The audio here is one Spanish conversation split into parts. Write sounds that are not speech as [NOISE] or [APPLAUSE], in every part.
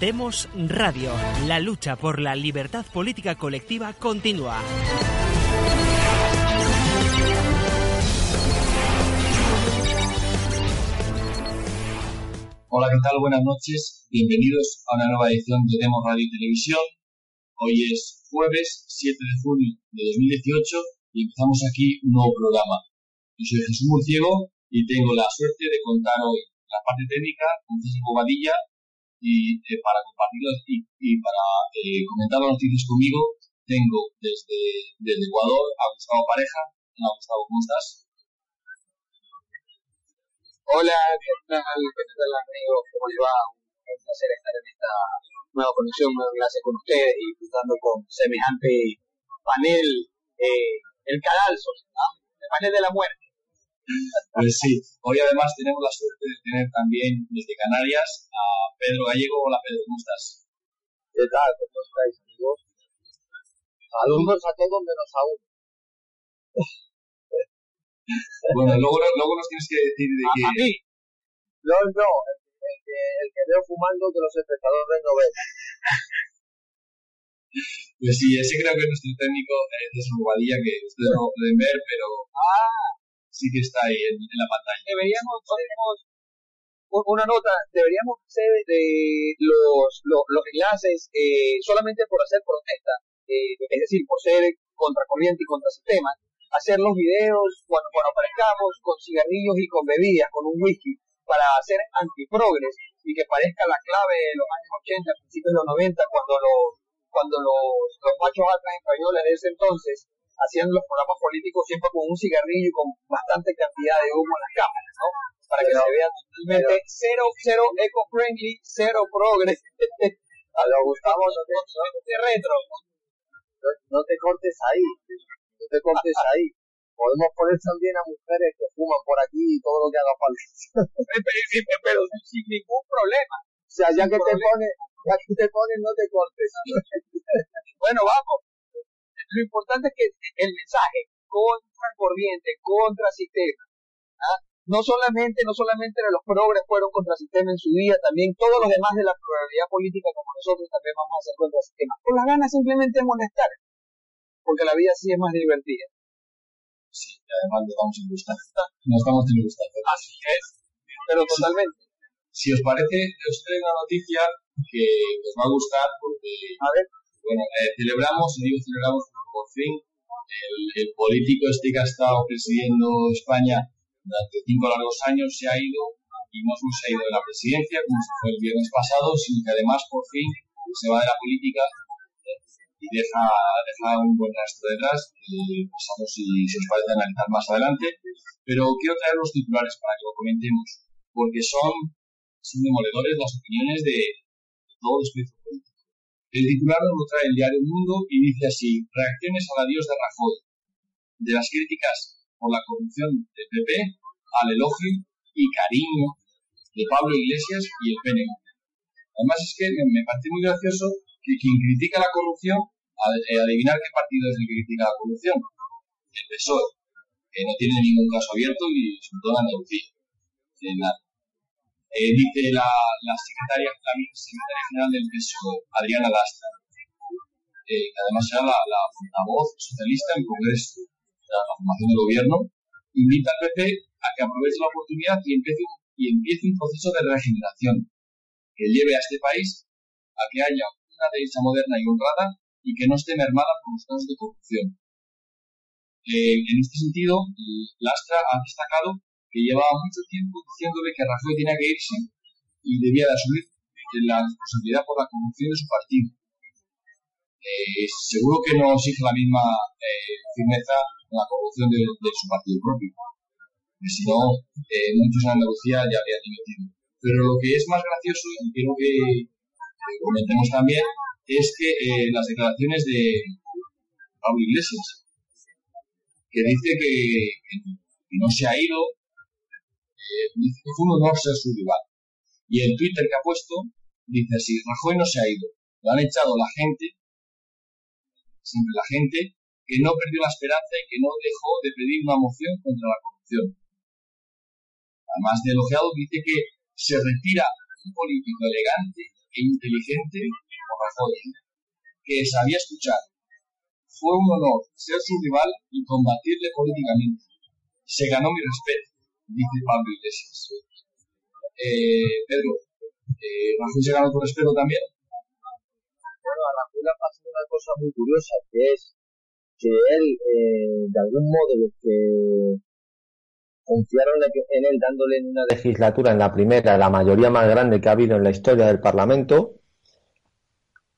Demos Radio. La lucha por la libertad política colectiva continúa. Hola, ¿qué tal? Buenas noches. Bienvenidos a una nueva edición de Demos Radio y Televisión. Hoy es jueves 7 de junio de 2018 y empezamos aquí un nuevo programa. Yo soy Jesús Murciego y tengo la suerte de contar hoy la parte técnica con César Bobadilla y eh, para compartirlo y, para eh, comentar las noticias conmigo tengo desde, desde Ecuador a Gustavo Pareja. Hola Gustavo, ¿cómo estás? Hola, ¿qué tal? ¿Qué tal amigos? ¿Cómo les va? Un placer estar en esta nueva conexión, nueva clase con ustedes y disfrutando con semejante panel, eh, el cadalso, ¿no? el panel de la muerte. Pues sí, hoy además tenemos la suerte de tener también desde Canarias a Pedro Gallego. Hola Pedro, ¿cómo estás? ¿Qué tal? ¿Cómo estáis, amigos? Saludos a todos menos a uno. [LAUGHS] Bueno, luego, luego nos tienes que decir de ¿A, qué. a mí? No, no, el, el que, el que veo fumando que los espectadores no ven. Pues sí, ese creo que es nuestro técnico eh, de Bobadilla, que ustedes no lo pueden ver, pero Ah, sí que está en, la pantalla. deberíamos, podemos, u- una nota, deberíamos hacer de los, los, los enlaces eh, solamente por hacer protesta, eh, es decir, por ser contracorriente y contrasistema, hacer los videos cuando, cuando aparezcamos con cigarrillos y con bebidas, con un whisky, para hacer antiprogres y que parezca la clave de los años 80, principios de los 90, cuando los, cuando los, los machos altos españoles de ese entonces hacían los programas políticos siempre con un cigarrillo y con bastante cantidad de humo en las cámaras, ¿no? Para que se vea totalmente cero, cero eco-friendly, cero progress. [LAUGHS] A lo Gustavo, no te, de retro. no, no te cortes ahí. No te cortes ahí. Podemos poner también a mujeres que fuman por aquí y todo lo que haga falta. Pero, pero sin ningún problema. O sea, ya que te pones, ya que te pones, no te cortes. [LAUGHS] Bueno, vamos. Lo importante es que el mensaje contra corriente, contra sistema. ¿ah? No solamente, no solamente los progres fueron contra sistema en su día, también todos los demás de la pluralidad política como nosotros también vamos a ser contra sistema. Con las ganas simplemente de molestar. Porque la vida sí es más divertida. Sí, y además nos vamos a gustar. Nos vamos a gustar. Así es. Pero totalmente. Si os parece, os traigo una noticia que os va a gustar porque, A ver. Bueno, eh, celebramos, y digo celebramos por fin el, político este que ha estado presidiendo España durante cinco largos años se ha ido y no solo se ha ido de la presidencia, como se fue el viernes pasado, sino que además por fin se va de la política eh, y deja, deja un buen rastro detrás. que pasamos si, os parece analizar más adelante. Pero quiero traer los titulares para que lo comentemos, porque son, son demoledores las opiniones de, de todos los políticos. El titular nos lo trae el diario Mundo y dice así, reacciones al adiós de Rajoy, de las críticas por la corrupción del PP al elogio y cariño de Pablo Iglesias y el PNV. Además es que me parece muy gracioso que quien critica la corrupción, eh, adivinar qué partido es el que critica la corrupción. El PSOE, que no tiene ningún caso abierto y sobre todo en Andalucía. Eh, dice la, la secretaria, la general del PSOE, Adriana Lastra, eh, que además era la, la portavoz socialista en el Congreso de la formación del gobierno, invita al PP a que aproveche la oportunidad y empiece, y empiece un proceso de regeneración que lleve a este país a que haya una derecha moderna y honrada y que no esté mermada por los casos de corrupción. Eh, en este sentido, Lastra ha destacado que llevaba mucho tiempo diciéndole que Rajoy tenía que irse y debía de asumir la responsabilidad por la corrupción de su partido. Seguro que no exige la misma eh, firmeza la corrupción de, su partido propio. si no, eh, muchos en Andalucía ya habrían dimitido. Pero lo que es más gracioso, y quiero que, comentemos también, es que eh, las declaraciones de Pablo Iglesias, que dice que, no se ha ido, eh, dice que fue un honor ser su rival. Y el Twitter que ha puesto dice así, Rajoy no se ha ido, lo han echado la gente, siempre la gente, que no perdió la esperanza y que no dejó de pedir una moción contra la corrupción. Además de elogiado, dice que se retira un político elegante e inteligente como Rajoy, que sabía escuchar. Fue un honor ser su rival y combatirle políticamente. Se ganó mi respeto, dice Pablo Iglesias. Eh, Pedro, eh, ¿Rajoy se ganó tu respeto también? Bueno, a Rajoy le ha una cosa muy curiosa, que es que él, eh, de algún modo, los que confiaron en él dándole en una legislatura, en la primera, la mayoría más grande que ha habido en la historia del Parlamento,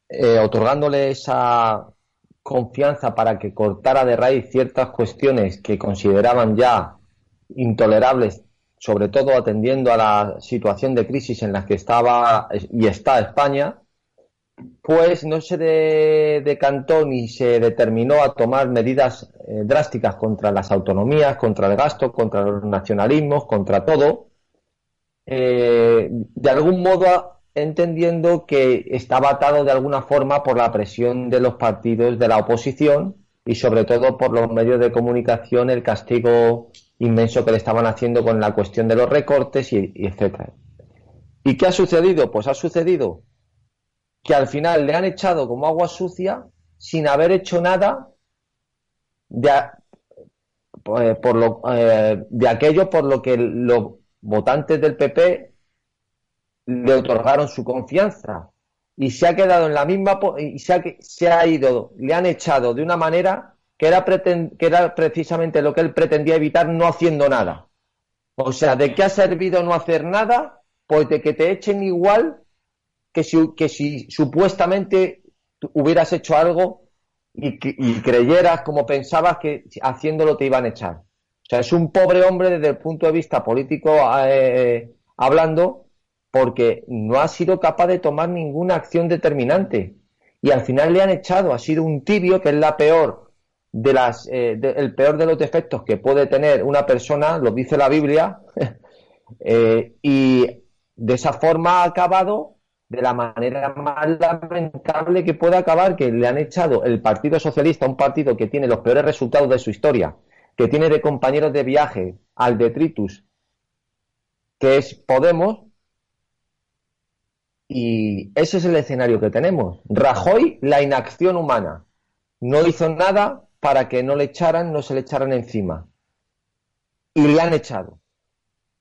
eh, otorgándole esa confianza para que cortara de raíz ciertas cuestiones que consideraban ya intolerables, sobre todo atendiendo a la situación de crisis en la que estaba y está España, pues no se decantó ni se determinó a tomar medidas eh, drásticas contra las autonomías, contra el gasto, contra los nacionalismos, contra todo, eh, de algún modo entendiendo que estaba atado de alguna forma por la presión de los partidos de la oposición y sobre todo por los medios de comunicación, el castigo inmenso que le estaban haciendo con la cuestión de los recortes y, etcétera. ¿Y qué ha sucedido? Pues ha sucedido que al final le han echado como agua sucia sin haber hecho nada de, pues, por lo, eh, de aquello por lo que los votantes del PP le otorgaron su confianza y se ha quedado en la misma y se ha, se ha ido, le han echado de una manera que era, que era precisamente lo que él pretendía evitar no haciendo nada. O sea, ¿de qué ha servido no hacer nada? Pues de que te echen igual que si, que si supuestamente hubieras hecho algo y, creyeras como pensabas que haciéndolo te iban a echar. O sea, es un pobre hombre desde el punto de vista político eh, hablando porque no ha sido capaz de tomar ninguna acción determinante y al final le han echado. Ha sido un tibio que es la peor de las, eh, el peor de los defectos que puede tener una persona, lo dice la Biblia, [LAUGHS] eh, y de esa forma ha acabado de la manera más lamentable que puede acabar, que le han echado el Partido Socialista, un partido que tiene los peores resultados de su historia, que tiene de compañeros de viaje al detritus, que es Podemos, y ese es el escenario que tenemos. Rajoy, la inacción humana. No hizo nada para que no le echaran, no se le echaran encima. Y le han echado.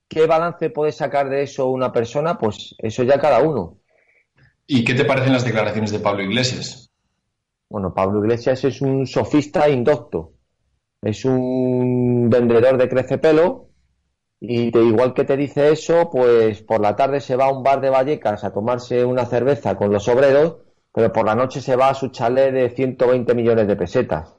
¿Qué balance puede sacar de eso una persona? Pues eso ya cada uno. ¿Y qué te parecen las declaraciones de Pablo Iglesias? Bueno, Pablo Iglesias es un sofista indocto. Es un vendedor de crecepelo y te, igual que te dice eso, pues por la tarde se va a un bar de Vallecas a tomarse una cerveza con los obreros, pero por la noche se va a su chalet de 120 millones de pesetas.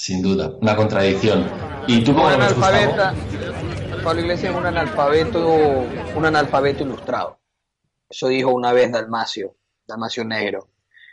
Sin duda, una contradicción. ¿Y tú cómo un Pablo Iglesias es un analfabeto, un analfabeto ilustrado. Eso dijo una vez Dalmacio, Dalmacio Negro,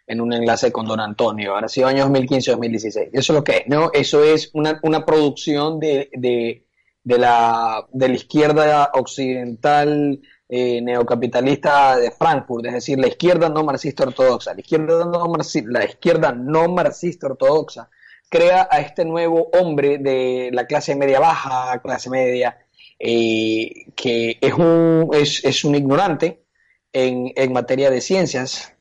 en un enlace con Don Antonio, ahora sido años 2015-2016. Eso es lo que es, ¿no? Eso es una, producción de, de, la, de la izquierda occidental eh, neocapitalista de Frankfurt, es decir, la izquierda no marxista ortodoxa. La izquierda no, la izquierda no marxista ortodoxa crea a este nuevo hombre de la clase media baja, clase media, eh, que es un, es, es un ignorante, en, materia de ciencias,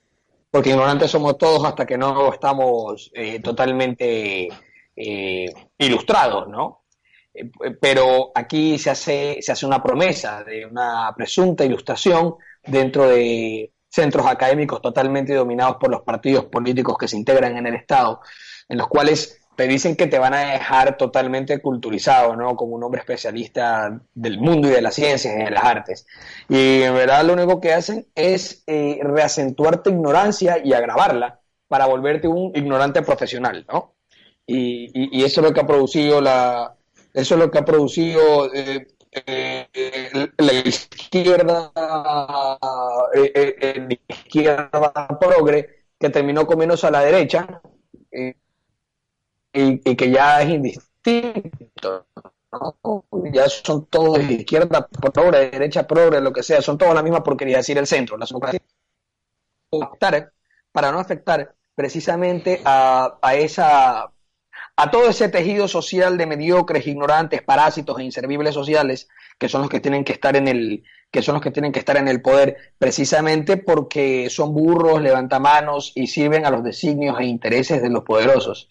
porque ignorantes somos todos hasta que no estamos eh, totalmente eh, ilustrados, ¿no? Pero aquí se hace, se hace una promesa de una presunta ilustración dentro de centros académicos totalmente dominados por los partidos políticos que se integran en el Estado, en los cuales te dicen que te van a dejar totalmente culturizado, ¿no? Como un hombre especialista del mundo y de las ciencias y de las artes. Y en verdad lo único que hacen es eh, reacentuar tu ignorancia y agravarla para volverte un ignorante profesional, ¿no? Y, eso es lo que ha producido la, Eso es lo que ha producido eh, eh, la izquierda, eh, la izquierda progre, que terminó comiéndose a la derecha y, y, que ya es indistinto. Ya son todos de izquierda progre, de derecha progre, lo que sea, son todos la misma porquería, decir el centro. La para no afectar precisamente a, a esa a todo ese tejido social de mediocres, ignorantes, parásitos e inservibles sociales que son los que tienen que estar en el que son los que tienen que estar en el poder precisamente porque son burros, levantamanos y sirven a los designios e intereses de los poderosos.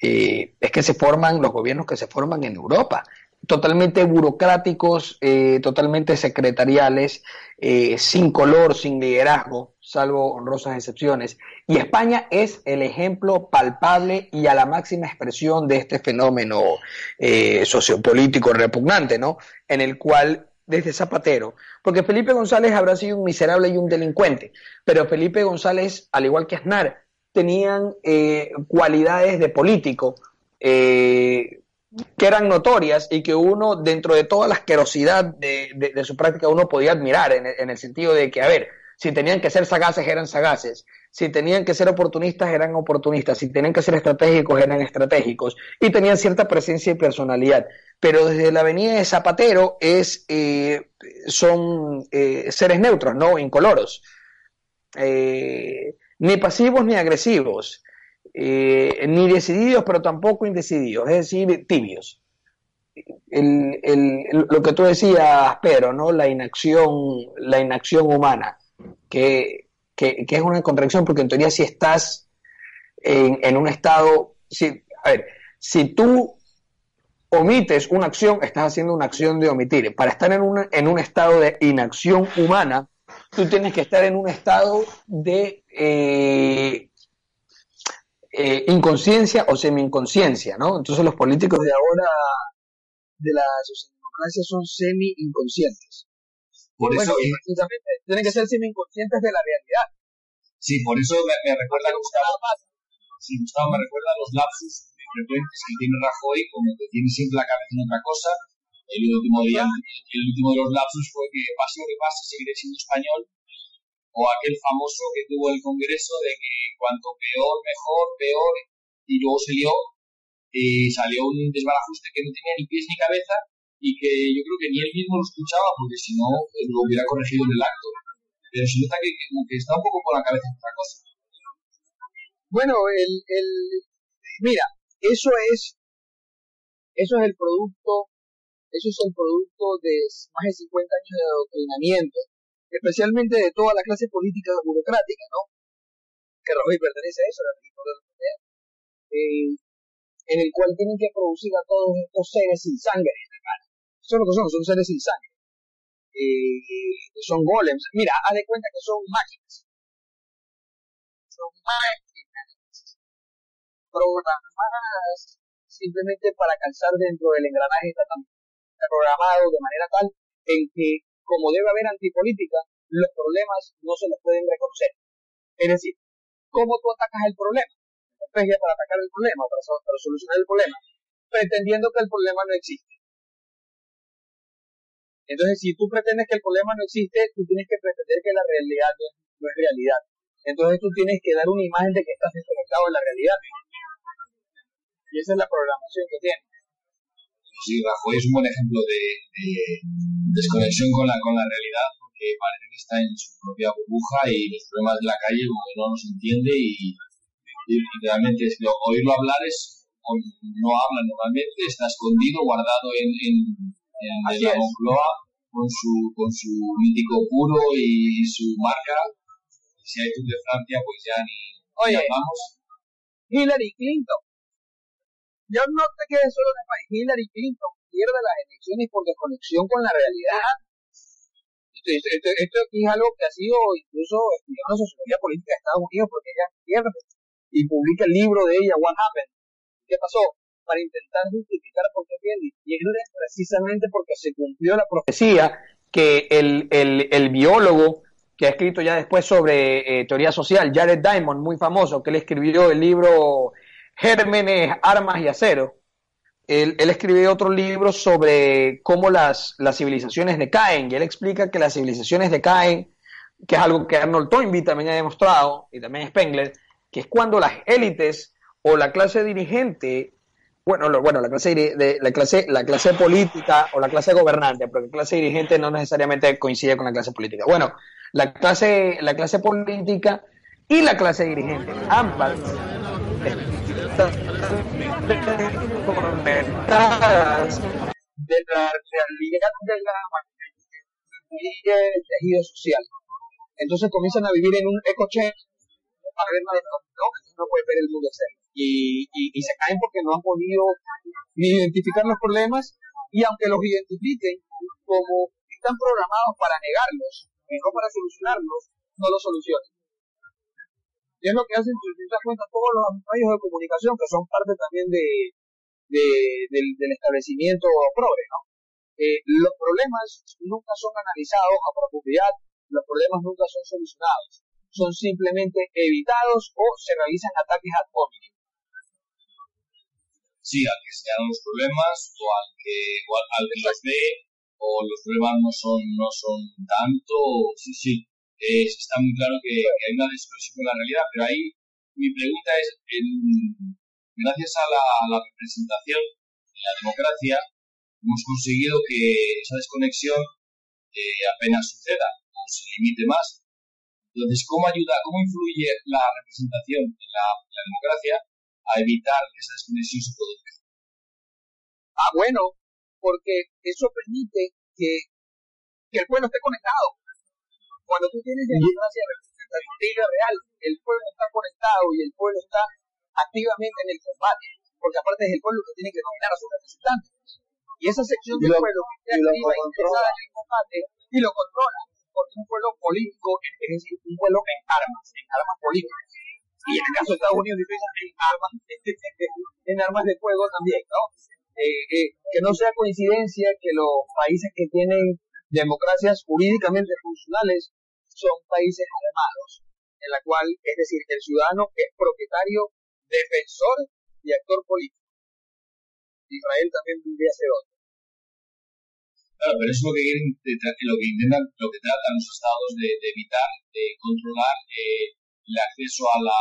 Eh, es que se forman los gobiernos que se forman en Europa totalmente burocráticos, eh, totalmente secretariales, eh, sin color, sin liderazgo, salvo honrosas excepciones. Y España es el ejemplo palpable y a la máxima expresión de este fenómeno sociopolítico repugnante, ¿no? En el cual desde Zapatero, porque Felipe González habrá sido un miserable y un delincuente, pero Felipe González, al igual que Aznar, tenían cualidades de político, eh, que eran notorias y que uno, dentro de toda la asquerosidad de, su práctica, uno podía admirar en, el sentido de que, a ver, si tenían que ser sagaces, eran sagaces, si tenían que ser oportunistas, eran oportunistas, si tenían que ser estratégicos, eran estratégicos, y tenían cierta presencia y personalidad. Pero desde la avenida de Zapatero es, eh, son eh, seres neutros, ¿no? Incoloros. Eh, ni pasivos ni agresivos. Eh, ni decididos, pero tampoco indecididos, es decir, tibios. lo que tú decías, pero ¿no? La inacción, la inacción humana, que, es una contradicción, porque en teoría si estás en, un estado, si, a ver, si tú omites una acción, estás haciendo una acción de omitir. Para estar en un, en un estado de inacción humana, tú tienes que estar en un estado de eh, eh, inconsciencia o semi-inconsciencia, ¿no? Entonces los políticos de ahora de la socialdemocracia son semi-inconscientes. Por eso, tienen que ser semi-inconscientes de la realidad. Sí, por eso me, recuerda Gustavo. Sí, Gustavo me recuerda los lapsus frecuentes que tiene Rajoy, como que tiene siempre la cabeza en otra cosa. El último, día, el último de los lapsus fue que pase lo que pase, seguiré siendo español o aquel famoso que tuvo el Congreso de que cuanto peor, mejor, peor, y luego se lió y salió un desbarajuste que no tenía ni pies ni cabeza y que yo creo que ni él mismo lo escuchaba porque si no eh, lo hubiera corregido en el acto. Pero se nota que, que está un poco con la cabeza en otra cosa. Bueno, el, el, mira, eso es, eso es el producto, eso es el producto de más de 50 años de adoctrinamiento especialmente de toda la clase política burocrática, ¿no? Que Rajoy pertenece a eso, la eh, en el cual tienen que producir a todos estos seres sin sangre en la cara. Eso es lo que son, son seres sin sangre. Eh, son golems. Mira, haz de cuenta que son máquinas. Son máquinas programadas simplemente para calzar dentro del engranaje está programado de manera tal en que como debe haber antipolítica, los problemas no se los pueden reconocer. Es decir, ¿cómo tú atacas el problema? Estrategia para atacar el problema, para, solucionar el problema, pretendiendo que el problema no existe. Entonces, si tú pretendes que el problema no existe, tú tienes que pretender que la realidad no es, realidad. Entonces, tú tienes que dar una imagen de que estás desconectado de la realidad. Y esa es la programación que tiene sí, Rajoy es un buen ejemplo de, desconexión con la, con la realidad, porque parece que está en su propia burbuja y los problemas de la calle como que no los entiende y, realmente es, lo, oírlo hablar es, no habla normalmente, está escondido, guardado en, en, en la Moncloa con su, con su mítico puro y su marca. Si hay Tour de Francia, pues ya ni, Oye, hablamos. Hillary Clinton ya no te quedes solo en el país. Hillary Clinton pierde las elecciones por desconexión con la realidad. Esto, esto, es algo que ha sido incluso estudiado en la sociología política de Estados Unidos porque ella pierde y publica el libro de ella, What Happened. ¿Qué pasó? Para intentar justificar por qué pierde. Y es precisamente porque se cumplió la profecía que el, el, el biólogo que ha escrito ya después sobre eh, teoría social, Jared Diamond, muy famoso, que él escribió el libro Gérmenes, Armas y Acero, él, él escribe otro libro sobre cómo las, las civilizaciones decaen, y él explica que las civilizaciones decaen, que es algo que Arnold Toynbee también ha demostrado, y también Spengler, que es cuando las élites o la clase dirigente, bueno, lo, bueno la, clase de, la, clase, la clase política o la clase gobernante, porque la clase dirigente no necesariamente coincide con la clase política. Bueno, la clase, la clase política y la clase dirigente, ambas conectadas de la realidad de la del tejido social. Entonces comienzan a vivir en un eco para ver no, no puede ver el mundo externo. Y, y, se caen porque no han podido ni identificar los problemas y aunque los identifiquen como están programados para negarlos y no para solucionarlos, no los solucionan. Es lo que hacen, te das cuenta, todos los medios de comunicación que son parte también de, del, establecimiento progre, ¿no? Eh, los problemas nunca son analizados a profundidad, los problemas nunca son solucionados, son simplemente evitados o se realizan ataques ad hominem. Sí, al que se los problemas o al que, o al, que los ve o los problemas no son, no son tanto, sí, sí, está muy claro que, hay una desconexión con la realidad, pero ahí mi pregunta es, gracias a la, representación en la democracia, hemos conseguido que esa desconexión eh, apenas suceda o se limite más. Entonces, ¿cómo ayuda, cómo influye la representación en la, democracia a evitar que esa desconexión se produzca? Ah, bueno, porque eso permite que el pueblo esté conectado. Cuando tú tienes democracia representativa real, el pueblo está conectado y el pueblo está activamente en el combate, porque aparte es el pueblo que tiene que nominar a sus representantes. Y esa sección del pueblo que está activa y interesada en el combate y lo controla, porque es un pueblo político, es decir, un pueblo en armas, en armas políticas. Y en el caso de Estados Unidos, en armas, [LAUGHS] en armas de fuego también, ¿no? Eh, eh, que no sea coincidencia que los países que tienen democracias jurídicamente funcionales son países armados, en la cual, es decir, el ciudadano es propietario defensor y actor político. Israel también podría ser otro. Claro, pero eso es lo que quieren, lo que intentan, lo que tratan los estados de, evitar, de controlar eh, el acceso a la,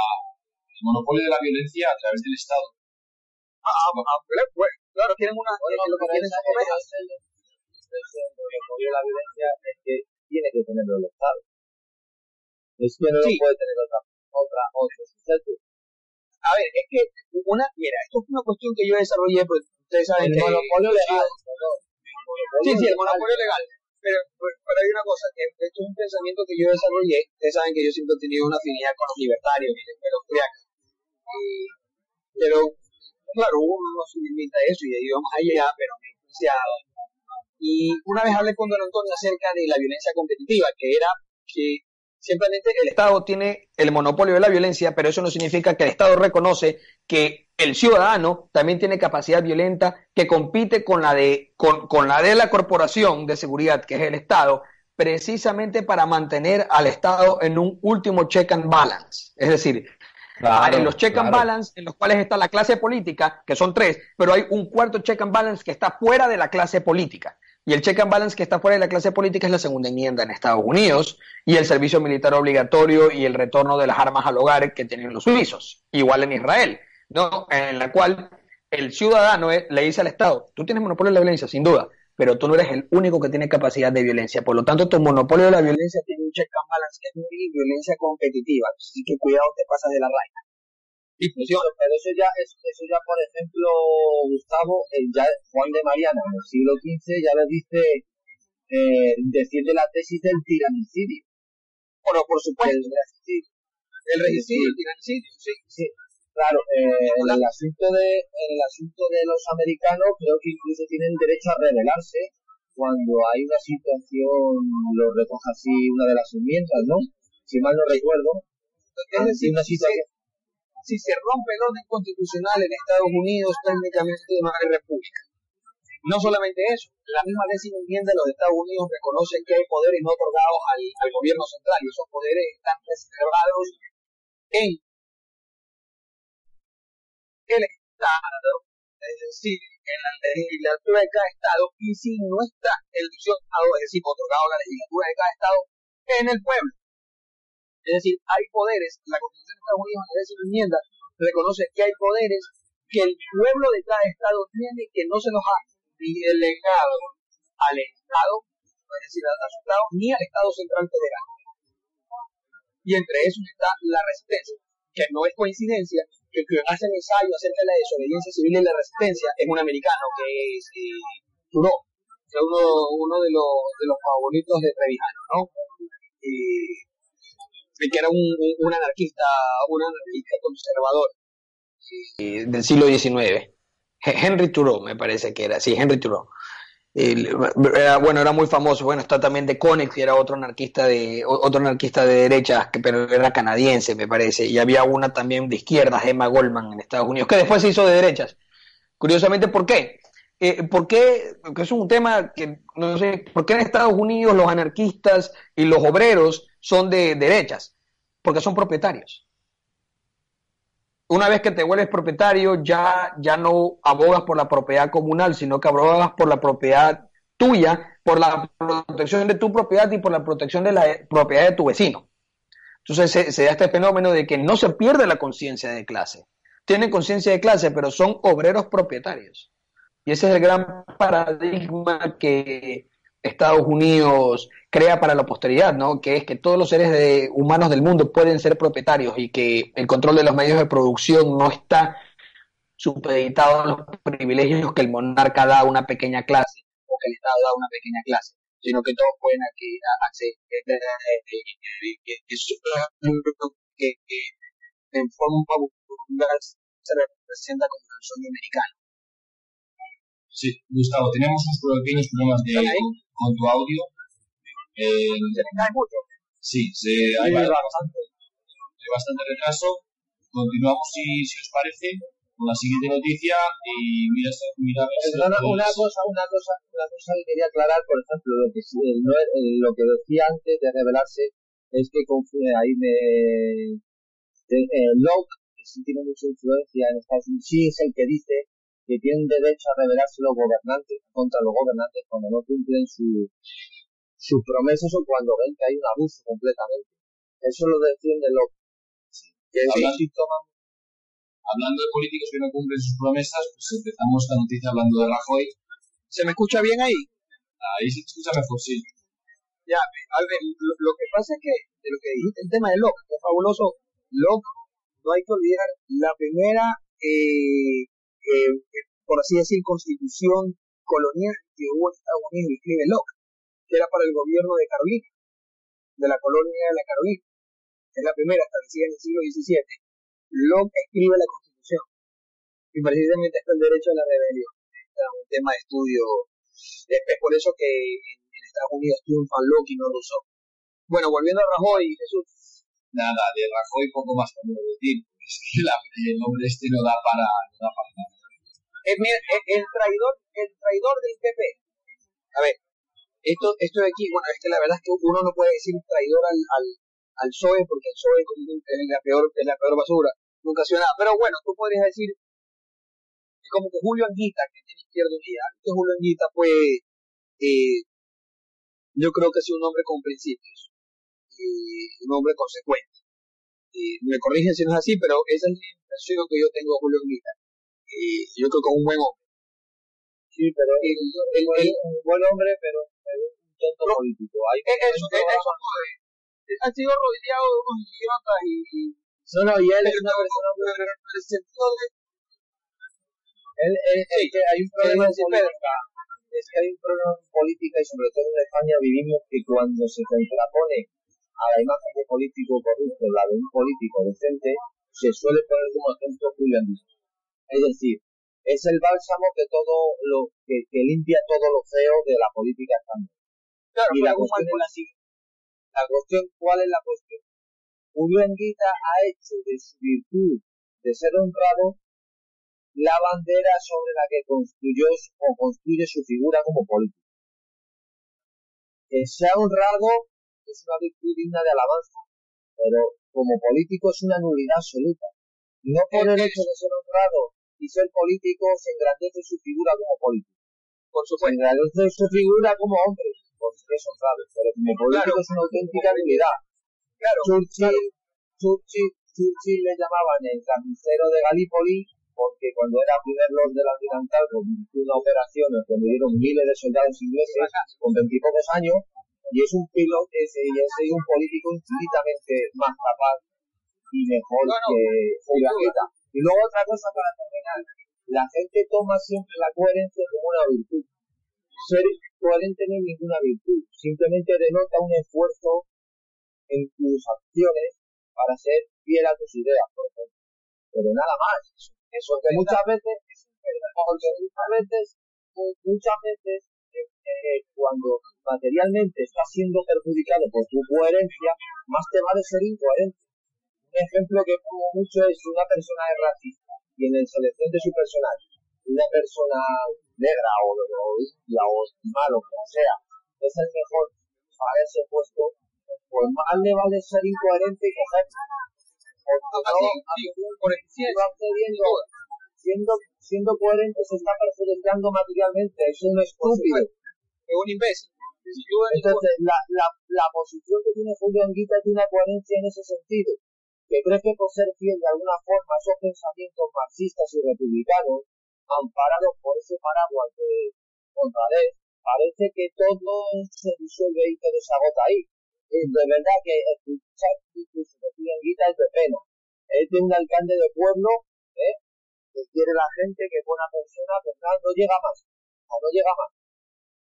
al monopolio de la violencia a través del Estado. Ah, ah, ah bueno, claro, tienen una. Bueno, de la violencia es que tiene que tenerlo el Estado. Es que no lo puede tener otra, otra, otro sujeto. A ver, es que una, mira, esto es una cuestión que yo desarrollé, pues ustedes saben el monopolio legal. sí, sí, el monopolio legal. Pero, pero hay una cosa, que esto es un pensamiento que yo desarrollé. Ustedes saben que yo siempre he tenido una afinidad con los libertarios y los pero, claro, uno no se limita a eso y ido más allá, pero me he influenciado. Y una vez hablé con don Antonio acerca de la violencia competitiva, que era que Simplemente el Estado tiene el monopolio de la violencia, pero eso no significa que el Estado reconoce que el ciudadano también tiene capacidad violenta que compite con la de, con, la, de la corporación de seguridad, que es el Estado, precisamente para mantener al Estado en un último check and balance. Es decir, en los check and balance en los cuales está la clase política, que son tres, pero hay un cuarto check and balance que está fuera de la clase política. Y el check and balance que está fuera de la clase política es la segunda enmienda en Estados Unidos y el servicio militar obligatorio y el retorno de las armas al hogar que tienen los suizos, igual en Israel, ¿no? En la cual el ciudadano le dice al Estado, tú tienes monopolio de la violencia, sin duda, pero tú no eres el único que tiene capacidad de violencia. Por lo tanto, tu monopolio de la violencia tiene un check and balance que es violencia competitiva. Así que cuidado, te pasas de la raya. Pero eso ya, eso, ya, por ejemplo, Gustavo, el ya Juan de Mariana en el siglo XV ya lo dice eh, decir de la tesis del tiranicidio. Bueno, por supuesto. El regicidio, el tiranicidio, sí. sí. Claro, eh, en, el asunto de, en el asunto de los americanos creo que incluso tienen derecho a rebelarse cuando hay una situación, lo recoge así una de las enmiendas, ¿no? Si mal no recuerdo. Es decir, una situación si se rompe el orden constitucional en Estados Unidos, técnicamente no hay república. No solamente eso, la misma décima enmienda de los Estados Unidos reconoce que hay poderes no otorgados al, al gobierno central y esos poderes están reservados en el Estado, es decir, en la legislatura de cada estado y si no está el diccionado, es decir, otorgado la legislatura de cada estado en el pueblo. Es decir, hay poderes, la Constitución de Estados Unidos en la décima enmienda reconoce que hay poderes que el pueblo de cada estado tiene que no se los ha delegado al estado, es decir, al estado, ni al estado central federal. Y entre esos está la resistencia, que no es coincidencia que quien hace el ensayo acerca de la desobediencia civil y la resistencia es un americano que es eh, uno, uno de, los, de los favoritos de Trevijano, ¿no? Que era un, un, anarquista, un anarquista conservador eh, del siglo XIX. Henry Thoreau, me parece que era, sí, Henry Thoreau. era, bueno, era muy famoso. Bueno, está también de Koenig, que era otro anarquista de otro anarquista de derecha, que, pero era canadiense, me parece. Y había una también de izquierda, Emma Goldman, en Estados Unidos, que después se hizo de derechas. Curiosamente, ¿por qué? Eh, ¿Por qué? Porque es un tema que no sé, ¿por qué en Estados Unidos los anarquistas y los obreros son de derechas? Porque son propietarios una vez que te vuelves propietario, ya, ya no abogas por la propiedad comunal, sino que abogas por la propiedad tuya, por la protección de tu propiedad y por la protección de la propiedad de tu vecino. Entonces se, da este fenómeno de que no se pierde la conciencia de clase. Tienen conciencia de clase, pero son obreros propietarios. Y ese es el gran paradigma que Estados Unidos crea para la posteridad, ¿no? Que es que todos los seres de, humanos del mundo pueden ser propietarios y que el control de los medios de producción no está supeditado a los privilegios que el monarca da a una pequeña clase o que el Estado da a una pequeña clase, sino que todos pueden acceder que, que en forma popular se representa como el sueño americano. Sí, Gustavo, tenemos unos pequeños problemas de, con, tu audio. Eh, ¿Se me cae mucho? Sí, se, hay, bastante, hay bastante retraso. Continuamos, si, si os parece, con la siguiente noticia y mira, mira una, una cosa una cosa una cosa que quería aclarar por ejemplo lo que lo que decía antes de revelarse es que ahí me eh, Locke que sí tiene mucha influencia en Estados Unidos sí es el que dice que tienen derecho a rebelarse los gobernantes contra los gobernantes cuando no cumplen su, sus promesas o cuando ven que hay un abuso completamente. Eso lo defiende lo que hablando, de políticos que no cumplen sus promesas, pues empezamos la noticia hablando de Rajoy. ¿Se me escucha bien ahí? Ahí se escucha mejor, sí. Ya, a ver, lo, que pasa es que, de lo que dijiste, el tema de Locke, que es fabuloso, Locke, no hay que olvidar la primera eh, eh, por así decir, constitución colonial que hubo en Estados Unidos y escribe Locke, que era para el gobierno de Carolina, de la colonia de la Carolina. Es la primera establecida en el siglo XVII. Locke escribe la constitución. Y precisamente está el derecho a la rebelión. Es un tema de estudio. Es por eso que en Estados Unidos triunfan Locke y no Rousseau. Bueno, volviendo a Rajoy, Jesús. Nada, de Rajoy poco más podemos decir. [LAUGHS] Es que el nombre este no da para, no da para nada el, el, traidor, el traidor del PP. A ver, esto, esto de aquí, bueno, es que la verdad es que uno no puede decir traidor al, al, al PSOE porque el PSOE es la peor, es la peor basura, nunca ha sido nada. Pero bueno, tú podrías decir es como que Julio Anguita, que tiene Izquierda Unida, que Julio Anguita fue, eh, yo creo que es un hombre con principios, un hombre consecuente. Me corrigen si no es así, pero esa es la impresión que yo tengo de Julio Anguita y yo creo que un buen hombre. Sí, pero el, el, el, un buen hombre, pero, un tonto político. Hay eso, eso, eso ha sido rodeado de unos idiotas y, y no, no, y él es una persona muy... En el sentido de... Él, él, es que hay un problema en política, es que hay un problema en política y sobre todo en España vivimos que cuando se contrapone a la imagen de político corrupto la de un político decente, se suele poner como ejemplo Julián Díaz. Es decir, es el bálsamo que todo lo que, limpia todo lo feo de la política española. Claro, y la cuestión es la cuestión, ¿cuál es la cuestión? Julio Enguita ha hecho de su virtud de ser honrado la bandera sobre la que construyó o construye su figura como político. Que sea honrado es una virtud digna de alabanza, pero como político es una nulidad absoluta. No por el hecho de ser honrado y ser político se engrandece su figura como político. Por supuesto. Se engrandece su figura como hombre, por eso sabes, pero como político es una auténtica realidad. Claro, Churchill, Churchill, Churchill le llamaban el carnicero de Galípoli porque cuando era primer lord del almirantazgo dirigió una operación en que murieron miles de soldados ingleses con veintipocos años y es un piloto ese, y es un político infinitamente más capaz y mejor No, no, que sin Urdaneta. Y luego otra cosa para terminar, la gente toma siempre la coherencia como una virtud. Ser coherente no es ninguna virtud, simplemente denota un esfuerzo en tus acciones para ser fiel a tus ideas, por ejemplo. Pero nada más. Eso que muchas veces, porque muchas veces, muchas veces, cuando materialmente estás siendo perjudicado por tu coherencia, más te vale ser incoherente. Un ejemplo que pongo mucho es una persona es racista y en la selección de su personal, una persona negra o, o india o malo, como sea, es el mejor para ese puesto, pues más le vale ser incoherente. Porque Así, no, siendo, siendo coherente se está perjudicando materialmente, es un estúpido. Es un imbécil. Entonces, la, la, la posición que tiene Julio Anguita tiene una coherencia en ese sentido, que cree que por ser fiel de alguna forma a esos pensamientos marxistas y republicanos, amparados por ese paraguas de honradez, parece que todo se disuelve y todo se agota ahí. Y de verdad que escuchar incluso de Julio Anguita es de pena. Es de un alcalde de pueblo, ¿eh? que quiere la gente, que es buena persona, pero no llega más. O no llega más.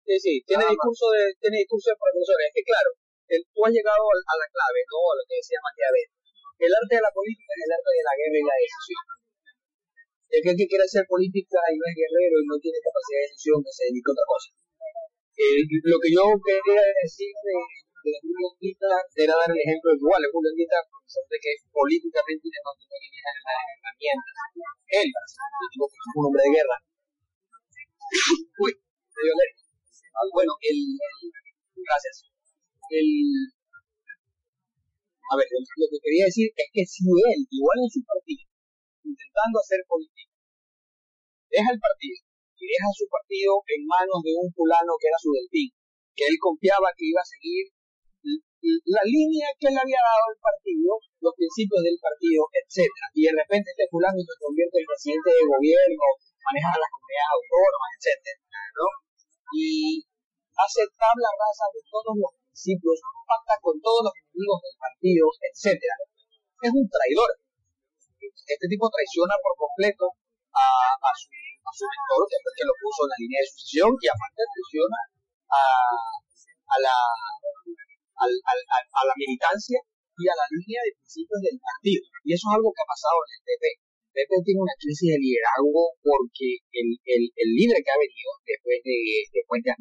Sí, sí, tiene Nada discurso de, tiene discurso de profesores. Es que claro, el- tú has llegado a la clave, ¿no? A lo que decía Maquiavelo. El arte de la política es el arte de la guerra y la decisión. El que, que quiere hacer política y no es guerrero y no tiene capacidad de decisión, que se dedica a otra cosa. Eh, lo que yo quería decir de, de Julio Anguita era dar el ejemplo igual. Julio Anguita, de que políticamente no tiene ni las herramientas. Él, yo digo que es un hombre de guerra. [COUGHS] Uy, me dio alergia. Ah, bueno, el, gracias. El, a ver, lo, que quería decir es que si él, igual en su partido, intentando hacer política, deja el partido y deja su partido en manos de un fulano que era su delfín, que él confiaba que iba a seguir la línea que le había dado el partido, los principios del partido, etcétera, y de repente este fulano se convierte en presidente de gobierno, maneja las comunidades autónomas, etcétera, ¿no? Y hace tabla rasa de todos los principios, pacta con todos los enemigos del partido, etcétera. Es un traidor. Este tipo traiciona por completo a, su, a su mentor, después que lo puso en la línea de sucesión, y aparte traiciona a, la, a la militancia y a la línea de principios del partido. Y eso es algo que ha pasado en el PP. PP tiene una crisis de liderazgo porque el, el, el líder que ha venido después de, después de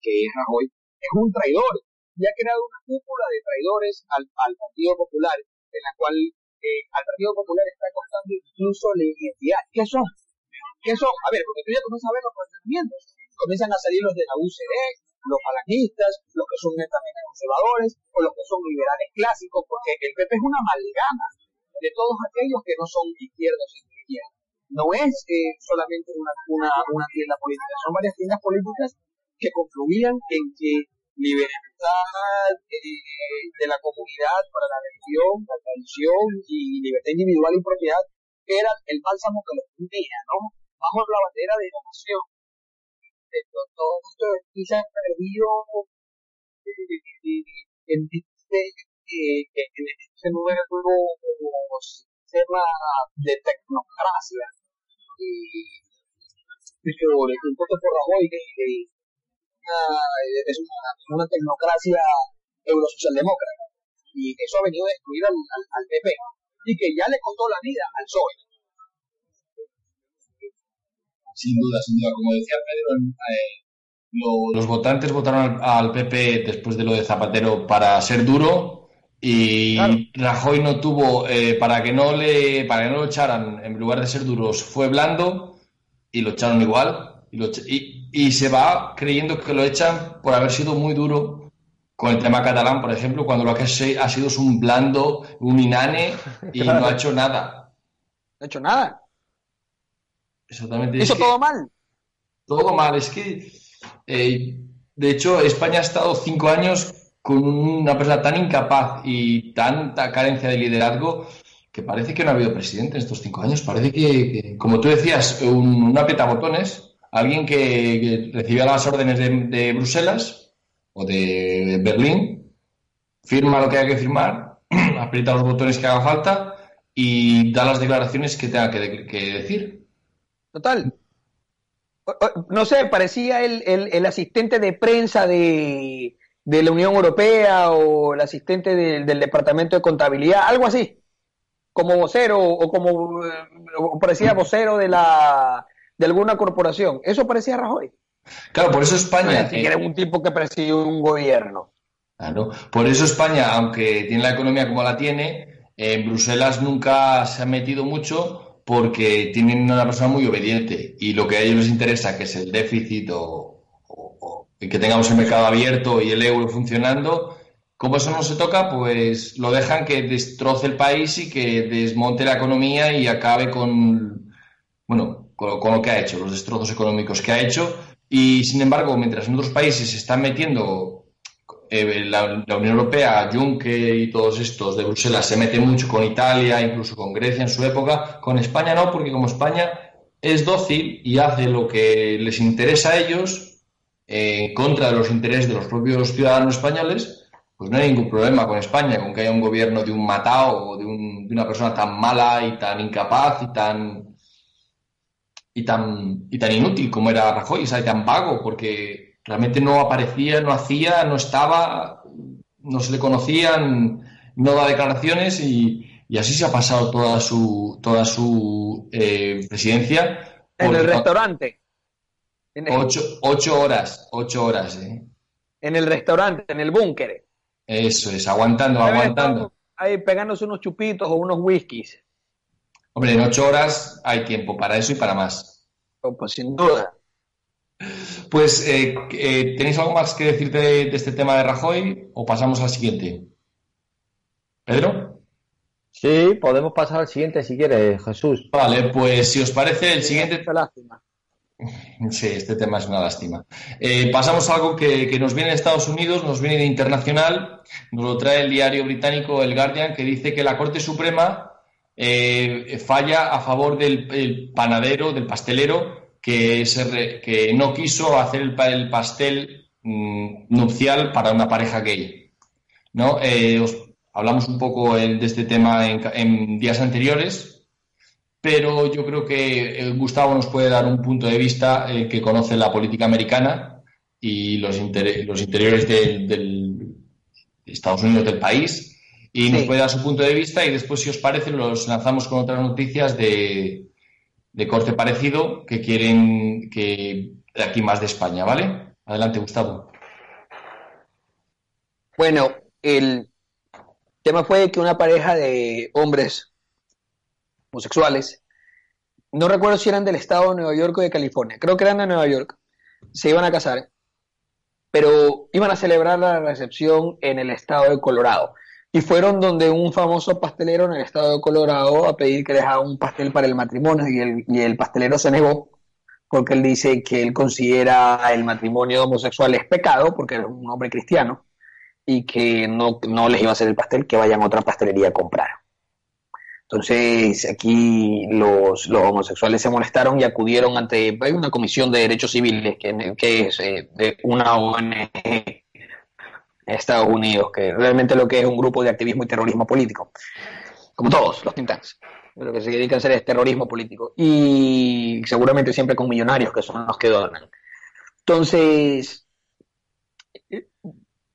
que es Rajoy, es un traidor y ha creado una cúpula de traidores al, al Partido Popular, en la cual eh, al Partido Popular está costando incluso la identidad. ¿Qué son? ¿Qué son? A ver, porque tú ya comienzas a ver los planteamientos. Comienzan a salir los de la UCD, los falangistas, los que son netamente conservadores, o los que son liberales clásicos, porque el PP es una amalgama de todos aquellos que no son izquierdos y de izquierda. No es eh, solamente una, una, una tienda política, son varias tiendas políticas que confluían en que libertad eh, de la comunidad para la religión, la tradición y libertad individual y propiedad eran el bálsamo que los unía, ¿no? Bajo la bandera de la nación. Todo esto ha perdido eh, eh, este, en este nuevo sistema de tecnocracia. Y dicho, un poco por Rajoy, que, que una- es una, una tecnocracia eurosocialdemócrata. Y eso ha venido a destruir al, al, PP. Y que ya le costó la vida al PSOE. Sin duda, sin duda. Como decía Pedro, eh, lo- los votantes votaron al PP después de lo de Zapatero para ser duro y Claro. Rajoy no tuvo, eh, para que no le, para que no lo echaran, en lugar de ser duros, fue blando y lo echaron igual y, lo y, y se va creyendo que lo echan por haber sido muy duro con el tema catalán, por ejemplo, cuando lo que se- ha sido es un blando, un inane y [LAUGHS] Claro. no ha hecho nada. No ha hecho nada. exactamente. ¿Hizo Es que- todo mal? Todo mal, es que, eh, de hecho, España ha estado cinco años con una persona tan incapaz y tanta carencia de liderazgo que parece que no ha habido presidente en estos cinco años. Parece que, como tú decías, un, un alguien que, que las órdenes de, Bruselas o de Berlín, firma lo que hay que firmar, [CLEARS THROAT] aprieta los botones que haga falta y da las declaraciones que tenga que, que decir. Total. No sé, parecía el, el- el asistente de prensa de, de la Unión Europea o el asistente del- del Departamento de Contabilidad, algo así. Como vocero o como eh, o parecía vocero de la de alguna corporación. Eso parecía Rajoy. Claro, por eso España. Eh, era un tipo que presidió un gobierno. Claro. Por eso España, aunque tiene la economía como la tiene, en Bruselas nunca se ha metido mucho porque tienen una persona muy obediente y lo que a ellos les interesa, que es el déficit o que tengamos el mercado abierto y el euro funcionando, como eso no se toca, pues lo dejan que destroce el país y que desmonte la economía y acabe con, bueno, con, con lo que ha hecho, los destrozos económicos que ha hecho. Y sin embargo, mientras en otros países se están metiendo eh, la, la Unión Europea, Juncker y todos estos de Bruselas se meten mucho con Italia, incluso con Grecia en su época, con España no, porque como España es dócil y hace lo que les interesa a ellos eh, en contra de los intereses de los propios ciudadanos españoles, pues no hay ningún problema con España, con que haya un gobierno de un matao o de, un- de una persona tan mala y tan incapaz y tan y tan, y tan inútil como era Rajoy, y tan vago, porque realmente no aparecía, no hacía, no estaba, no se le conocían, no da declaraciones y, y así se ha pasado toda su, toda su eh, presidencia. En el restaurante. En el, Ocho, ocho horas, ocho horas, ¿eh? en el restaurante, en el búnker. Eso es, aguantando, aguantando. Ahí pegándose unos chupitos o unos whiskies. Hombre, en ocho horas hay tiempo para eso y para más. Oh, Pues sin duda. Pues, eh, eh, ¿tenéis algo más que decir de, de este tema de Rajoy o pasamos al siguiente? ¿Pedro? Sí, podemos pasar al siguiente si quieres, Jesús. Vale, pues si os parece, el siguiente. Lástima. [LAUGHS] Sí, este tema es una lástima. Eh, pasamos a algo que, nos viene de Estados Unidos, nos viene de internacional, nos lo trae el diario británico El Guardian, que dice que la Corte Suprema eh, falla a favor del el panadero, del pastelero, que, no quiso hacer el, pa- el pastel mm, nupcial para una pareja gay. ¿no? Eh, os- hablamos un poco de este tema en días anteriores, pero yo creo que eh, Gustavo nos puede dar un punto de vista eh, que conoce la política americana y los, inter- los interiores del, del- de Estados Unidos del país y nos puede dar su punto de vista y después, si os parece, los lanzamos con otras noticias de, de corte parecido que quieren que de aquí más de España, ¿vale? Adelante, Gustavo. Bueno, el tema fue que una pareja de hombres homosexuales, no recuerdo si eran del estado de Nueva York o de California, creo que eran de Nueva York, se iban a casar, pero iban a celebrar la recepción en el estado de Colorado. Y fueron donde un famoso pastelero en el estado de Colorado a pedir que dejara un pastel para el matrimonio y el, pastelero se negó porque él dice que él considera el matrimonio homosexual es pecado porque es un hombre cristiano y que no, no les iba a hacer el pastel, que vayan a otra pastelería a comprar. Entonces, aquí los, homosexuales se molestaron y acudieron ante hay una comisión de derechos civiles, que, es eh, de una ONG Estados Unidos, que realmente lo que es un grupo de activismo y terrorismo político, como todos los think. Lo que se dedican a hacer es terrorismo político. Y seguramente siempre con millonarios, que son los que donan. Entonces,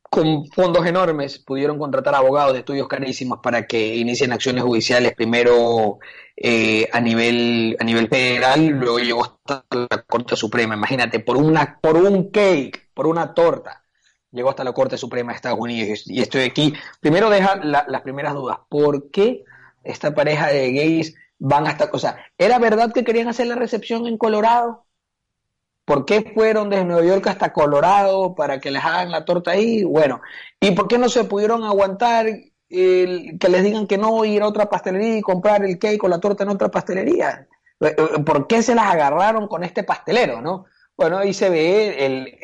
con fondos enormes pudieron contratar abogados de estudios carísimos para que inicien acciones judiciales primero eh, a nivel a nivel federal luego llegó hasta la Corte Suprema. Imagínate por una por un cake por una torta llegó hasta la Corte Suprema de Estados Unidos. Y estoy aquí primero deja la- las primeras dudas. ¿por qué esta pareja de gays van hasta o sea era verdad que querían hacer la recepción en Colorado ¿Por qué fueron desde Nueva York hasta Colorado para que les hagan la torta ahí? Bueno, ¿y por qué no se pudieron aguantar el- que les digan que no ir a otra pastelería y comprar el cake o la torta en otra pastelería? Eh, eh, ¿Por qué se las agarraron con este pastelero, no? Bueno, ahí se ve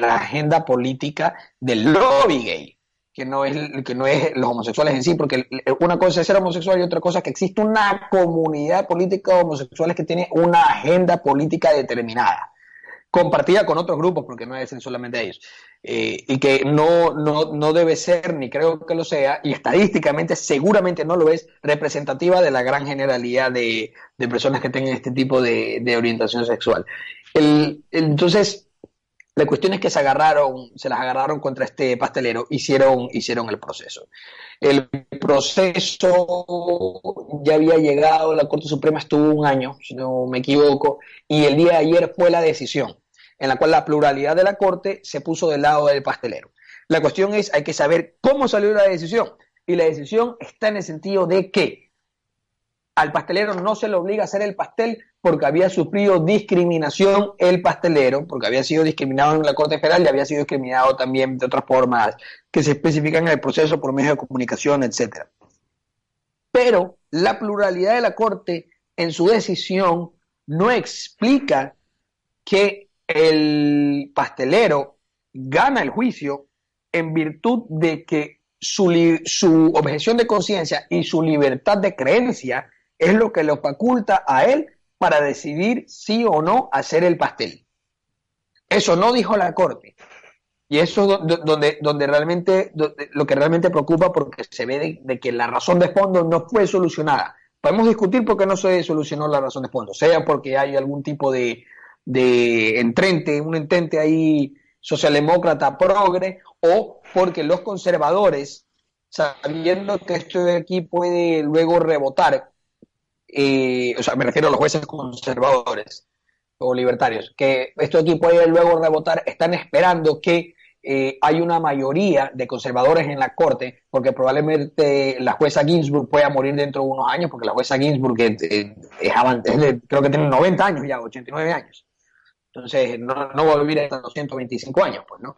la agenda política del lobby gay, que no, es, que no es los homosexuales en sí, porque una cosa es ser homosexual y otra cosa es que existe una comunidad política de homosexuales que tiene una agenda política determinada compartida con otros grupos, porque no es solamente ellos, eh, y que no, no, no, debe ser, ni creo que lo sea, y estadísticamente seguramente no lo es, representativa de la gran generalidad de, personas que tengan este tipo de, orientación sexual. entonces, la cuestión es que se agarraron, se las agarraron contra este pastelero, hicieron, hicieron el proceso. El proceso ya había llegado, la Corte Suprema estuvo un año, si no me equivoco, y el día de ayer fue la decisión en la cual la pluralidad de la Corte se puso del lado del pastelero. La cuestión es, hay que saber cómo salió la decisión. Y la decisión está en el sentido de que al pastelero no se le obliga a hacer el pastel porque había sufrido discriminación el pastelero, porque había sido discriminado en la Corte Federal y había sido discriminado también de otras formas que se especifican en el proceso por medio de comunicación, etc. Pero la pluralidad de la Corte en su decisión no explica que el pastelero gana el juicio en virtud de que su, su objeción de conciencia y su libertad de creencia es lo que le faculta a él para decidir sí o no hacer el pastel. Eso no dijo la Corte. Y eso es donde, donde realmente, lo que realmente preocupa porque se ve de, que la razón de fondo no fue solucionada. Podemos discutir por qué no se solucionó la razón de fondo, sea porque hay algún tipo de, de entrente, un entente ahí socialdemócrata progre, o porque los conservadores, sabiendo que esto de aquí puede luego rebotar, eh, o sea, me refiero a los jueces conservadores o libertarios, que esto de aquí puede luego rebotar, están esperando que eh, hay una mayoría de conservadores en la corte, porque probablemente la jueza Ginsburg pueda morir dentro de unos años, porque la jueza Ginsburg es, es, creo que tiene 90 años ya, 89 años. Entonces, no, no va a vivir hasta los 125 años, pues, ¿no?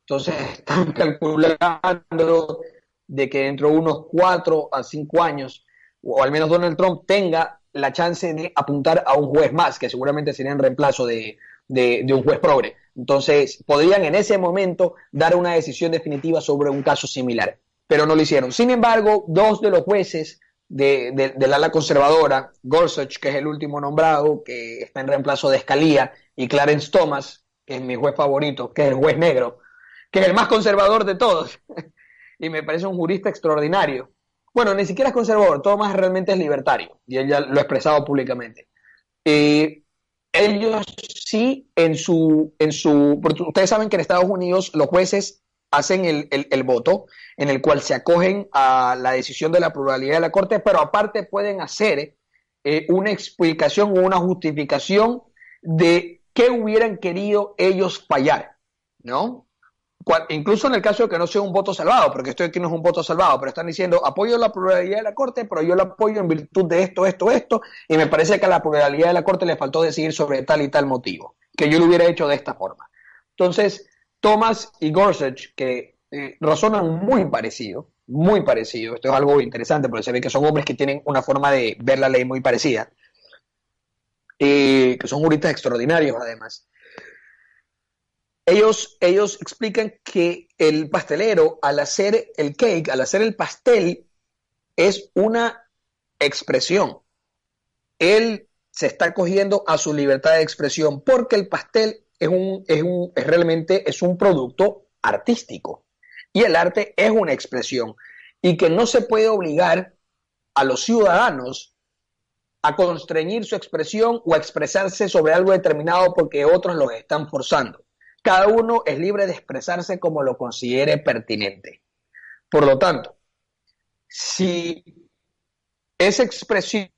Entonces, [LAUGHS] están calculando de que dentro de unos 4 a 5 años, o al menos Donald Trump tenga la chance de apuntar a un juez más, que seguramente sería en reemplazo de, de, un juez progre. Entonces, podrían en ese momento dar una decisión definitiva sobre un caso similar, pero no lo hicieron. Sin embargo, dos de los jueces de, del ala conservadora, Gorsuch, que es el último nombrado, que está en reemplazo de Escalía, y Clarence Thomas, que es mi juez favorito, que es el juez negro, que es el más conservador de todos, [LAUGHS] y me parece un jurista extraordinario. Bueno, ni siquiera es conservador, Thomas realmente es libertario, y él ya lo ha expresado públicamente. ellos sí, en su, en su, ustedes saben que en Estados Unidos los jueces hacen el, voto en el cual se acogen a la decisión de la pluralidad de la Corte, pero aparte pueden hacer eh, una explicación o una justificación de qué hubieran querido ellos fallar, ¿no? Incluso en el caso de que no sea un voto salvado, porque esto aquí no es un voto salvado, pero están diciendo apoyo la pluralidad de la Corte, pero yo la apoyo en virtud de esto, esto, esto, y me parece que a la pluralidad de la Corte le faltó decidir sobre tal y tal motivo, que yo lo hubiera hecho de esta forma. Entonces, Thomas y Gorsuch, que eh, razonan muy parecido, muy parecido, esto es algo interesante porque se ve que son hombres que tienen una forma de ver la ley muy parecida, eh, que son juristas extraordinarios además. Ellos, ellos explican que el pastelero, al hacer el cake, al hacer el pastel, es una expresión. Él se está cogiendo a su libertad de expresión porque el pastel es, un, es, un, es realmente es un producto artístico. Y el arte es una expresión. Y que no se puede obligar a los ciudadanos a constreñir su expresión o a expresarse sobre algo determinado porque otros los están forzando. Cada uno es libre de expresarse como lo considere pertinente. Por lo tanto, si esa expresión,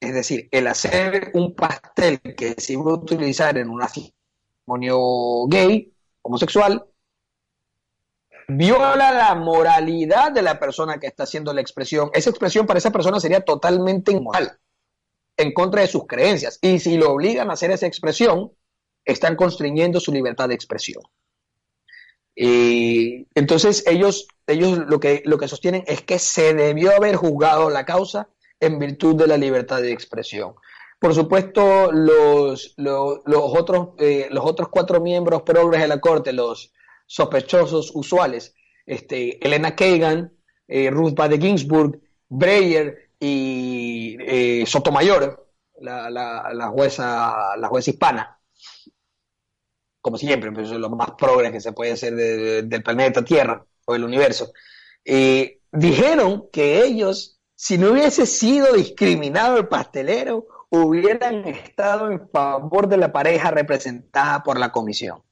es decir, el hacer un pastel que se va a utilizar en una matrimonio gay, homosexual, viola la moralidad de la persona que está haciendo la expresión. Esa expresión para esa persona sería totalmente inmoral, en contra de sus creencias. Y si lo obligan a hacer esa expresión, están constriñendo su libertad de expresión. Y entonces ellos, ellos lo, que, lo que sostienen es que se debió haber juzgado la causa en virtud de la libertad de expresión. por supuesto, los, los, otros, eh, los otros cuatro miembros progres de la Corte, los sospechosos usuales, este, Elena Kagan, eh, Ruth Bader Ginsburg, Breyer y eh, Sotomayor, la, la, jueza, la jueza hispana, como siempre, pues, los más progres que se puede hacer del planeta Tierra o del universo, dijeron que ellos, si no hubiese sido discriminado el pastelero, hubieran estado en favor de la pareja representada por la comisión.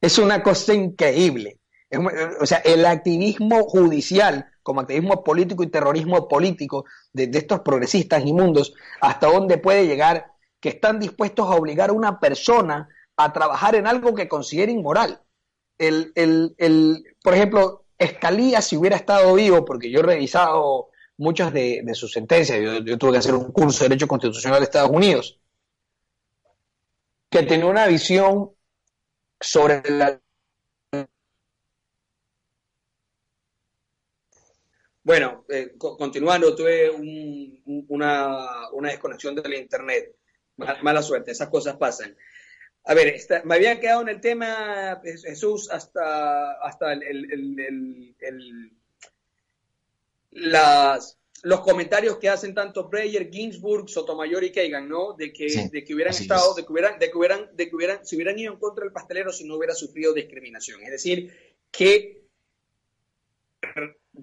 Es una cosa increíble. o sea, el activismo judicial, como activismo político y terrorismo político de, estos progresistas inmundos, hasta dónde puede llegar que están dispuestos a obligar a una persona a trabajar en algo que considera inmoral. El, el, por ejemplo, Escalía, si hubiera estado vivo, porque yo he revisado muchas de, sus sentencias. Yo, tuve que hacer un curso de Derecho Constitucional de Estados Unidos, que tenía una visión sobre la... Bueno, eh, continuando, tuve una, desconexión del Internet. Mala, suerte, esas cosas pasan. A ver, me había quedado en el tema, Jesús, hasta, hasta el las, los comentarios que hacen tanto Breyer, Ginsburg, Sotomayor y Kagan, ¿no? De que, de que hubieran estado, de que hubieran, de que hubieran, de que hubieran, si hubieran ido en contra del pastelero si no hubiera sufrido discriminación. Es decir, que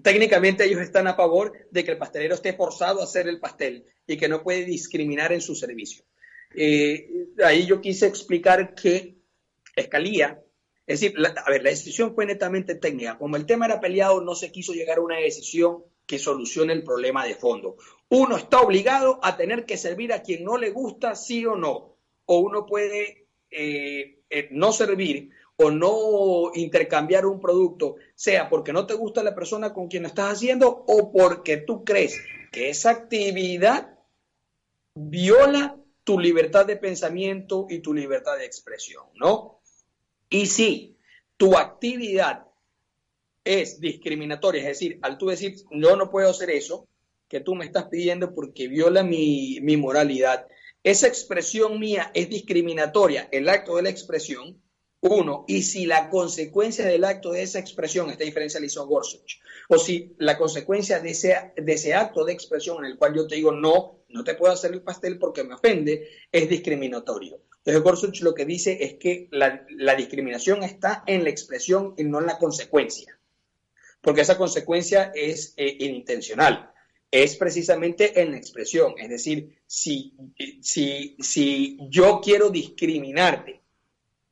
técnicamente ellos están a favor de que el pastelero esté forzado a hacer el pastel y que no puede discriminar en su servicio. Eh, ahí yo quise explicar que Escalía, es decir, a ver, la decisión fue netamente técnica. Como el tema era peleado, no se quiso llegar a una decisión que solucione el problema de fondo. Uno está obligado a tener que servir a quien no le gusta, sí o no. O uno puede eh, eh, no servir o no intercambiar un producto, sea porque no te gusta la persona con quien lo estás haciendo o porque tú crees que esa actividad viola tu libertad de pensamiento y tu libertad de expresión, ¿no? Y si tu actividad es discriminatoria, es decir, al tú decir yo no puedo hacer eso que tú me estás pidiendo porque viola mi, moralidad, esa expresión mía es discriminatoria, el acto de la expresión, uno, y si la consecuencia del acto de esa expresión, esta diferencia la hizo Gorsuch, o si la consecuencia de ese, de ese acto de expresión en el cual yo te digo no, no te puedo hacer el pastel porque me ofende, es discriminatorio. Entonces Gorsuch lo que dice es que la, discriminación está en la expresión y no en la consecuencia porque esa consecuencia es eh, inintencional. Es precisamente en la expresión, es decir, si, si, si yo quiero discriminarte,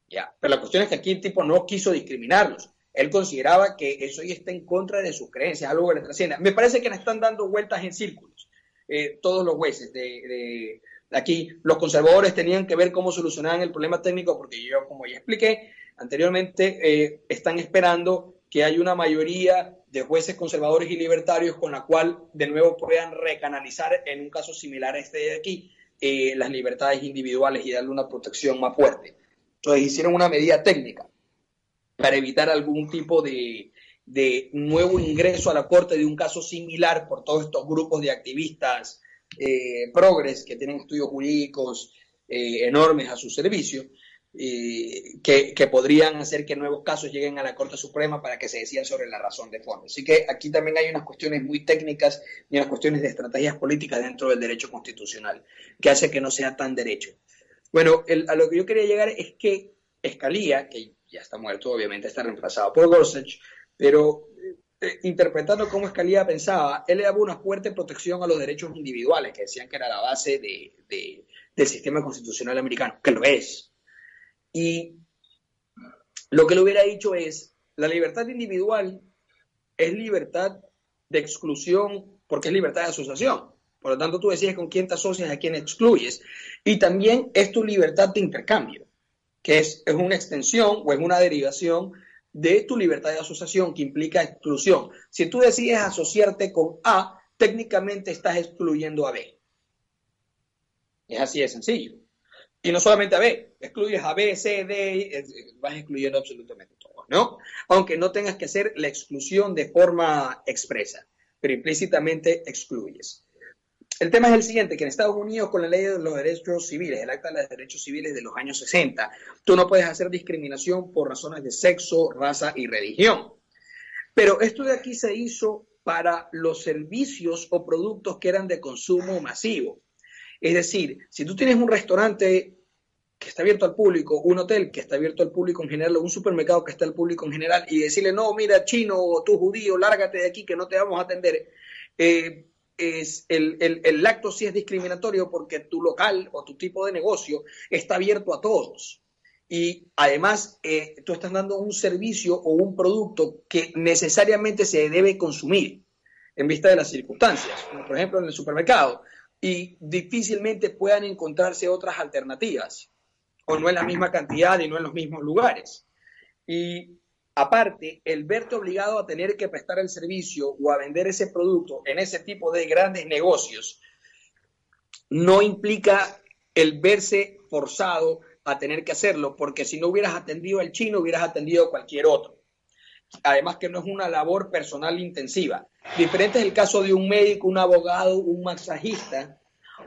ya, pero la cuestión es que aquí el tipo no quiso discriminarlos. Él consideraba que eso ya está en contra de sus creencias, algo que le trascienda. Me parece que le están dando vueltas en círculos eh, todos los jueces de, aquí. Los conservadores tenían que ver cómo solucionaban el problema técnico, porque yo, como ya expliqué anteriormente, eh, están esperando que hay una mayoría de jueces conservadores y libertarios con la cual de nuevo puedan recanalizar en un caso similar a este de aquí eh, las libertades individuales y darle una protección más fuerte. Entonces hicieron una medida técnica para evitar algún tipo de, nuevo ingreso a la corte de un caso similar por todos estos grupos de activistas eh, progres que tienen estudios jurídicos eh, enormes a su servicio que, podrían hacer que nuevos casos lleguen a la Corte Suprema para que se decida sobre la razón de fondo. Así que aquí también hay unas cuestiones muy técnicas y unas cuestiones de estrategias políticas dentro del derecho constitucional que hace que no sea tan derecho. Bueno, a lo que yo quería llegar es que Escalía, que ya está muerto, obviamente está reemplazado por Gorsuch, pero eh, interpretando cómo Escalía pensaba, él le daba una fuerte protección a los derechos individuales, que decían que era la base del sistema constitucional americano, que lo es, y lo que le hubiera dicho es, la libertad individual es libertad de exclusión porque es libertad de asociación. Por lo tanto, tú decides con quién te asocias, a quién excluyes. Y también es tu libertad de intercambio, que es, es una extensión o es una derivación de tu libertad de asociación que implica exclusión. Si tú decides asociarte con A, técnicamente estás excluyendo a B. Es así de sencillo. Y no solamente a B, excluyes a B, C, D, vas excluyendo absolutamente todo, ¿no? Aunque no tengas que hacer la exclusión de forma expresa, pero implícitamente excluyes. El tema es el siguiente, que en Estados Unidos con la ley de los derechos civiles, el acta de los derechos civiles de los años 60, tú no puedes hacer discriminación por razones de sexo, raza y religión. Pero esto de aquí se hizo para los servicios o productos que eran de consumo masivo. Es decir, si tú tienes un restaurante que está abierto al público, un hotel que está abierto al público en general, o un supermercado que está al público en general, y decirle, no, mira, chino o tú judío, lárgate de aquí que no te vamos a atender, eh, es el, el, acto sí es discriminatorio porque tu local o tu tipo de negocio está abierto a todos. Y además, eh, tú estás dando un servicio o un producto que necesariamente se debe consumir en vista de las circunstancias, por ejemplo en el supermercado, y difícilmente puedan encontrarse otras alternativas, o no en la misma cantidad y no en los mismos lugares. Y Aparte, el verte obligado a tener que prestar el servicio o a vender ese producto en ese tipo de grandes negocios no implica el verse forzado a tener que hacerlo, porque si no hubieras atendido al chino, hubieras atendido a cualquier otro. Además que no es una labor personal intensiva. Diferente es el caso de un médico, un abogado, un masajista